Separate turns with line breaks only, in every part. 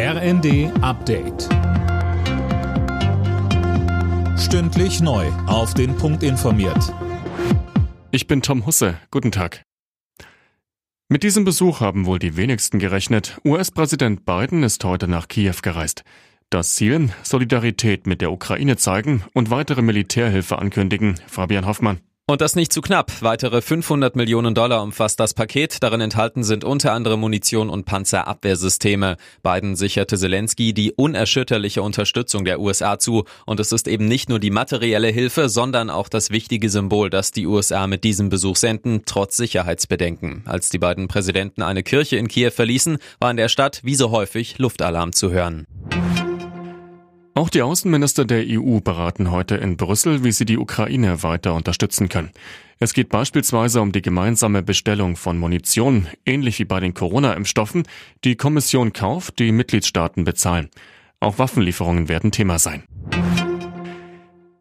RND Update. Stündlich neu. Auf den Punkt informiert.
Ich bin Tom Husse. Guten Tag. Mit diesem Besuch haben wohl die wenigsten gerechnet. US-Präsident Biden ist heute nach Kiew gereist. Das Ziel? Solidarität mit der Ukraine zeigen und weitere Militärhilfe ankündigen. Fabian Hoffmann.
Und das nicht zu knapp. Weitere 500 Millionen Dollar umfasst das Paket. Darin enthalten sind unter anderem Munition und Panzerabwehrsysteme. Biden sicherte Zelensky die unerschütterliche Unterstützung der USA zu. Und es ist eben nicht nur die materielle Hilfe, sondern auch das wichtige Symbol, das die USA mit diesem Besuch senden, trotz Sicherheitsbedenken. Als die beiden Präsidenten eine Kirche in Kiew verließen, war in der Stadt wie so häufig Luftalarm zu hören.
Auch die Außenminister der EU beraten heute in Brüssel, wie sie die Ukraine weiter unterstützen können. Es geht beispielsweise um die gemeinsame Bestellung von Munition, ähnlich wie bei den Corona-Impfstoffen. Die Kommission kauft, die Mitgliedstaaten bezahlen. Auch Waffenlieferungen werden Thema sein.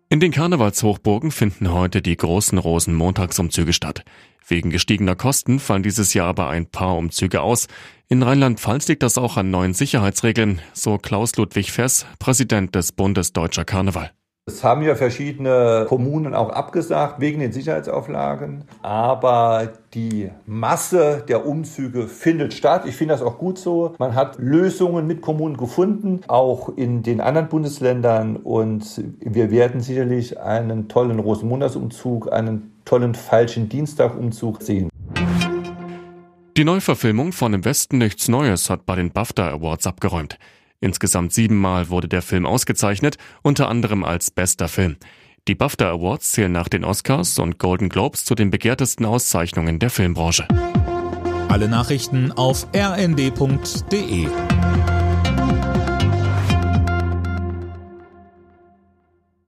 In den Karnevalshochburgen finden heute die großen Rosenmontagsumzüge statt. Wegen gestiegener Kosten fallen dieses Jahr aber ein paar Umzüge aus. In Rheinland-Pfalz liegt das auch an neuen Sicherheitsregeln, so Klaus Ludwig Fess, Präsident des Bundes Deutscher Karneval.
Es haben ja verschiedene Kommunen auch abgesagt wegen den Sicherheitsauflagen. Aber die Masse der Umzüge findet statt. Ich finde das auch gut so. Man hat Lösungen mit Kommunen gefunden, auch in den anderen Bundesländern. Und wir werden sicherlich einen tollen Rosenmontagsumzug, einen tollen falschen Dienstagumzug sehen.
Die Neuverfilmung von Im Westen nichts Neues hat bei den BAFTA Awards abgeräumt. Insgesamt siebenmal wurde der Film ausgezeichnet, unter anderem als bester Film. Die BAFTA Awards zählen nach den Oscars und Golden Globes zu den begehrtesten Auszeichnungen der Filmbranche.
Alle Nachrichten auf rnd.de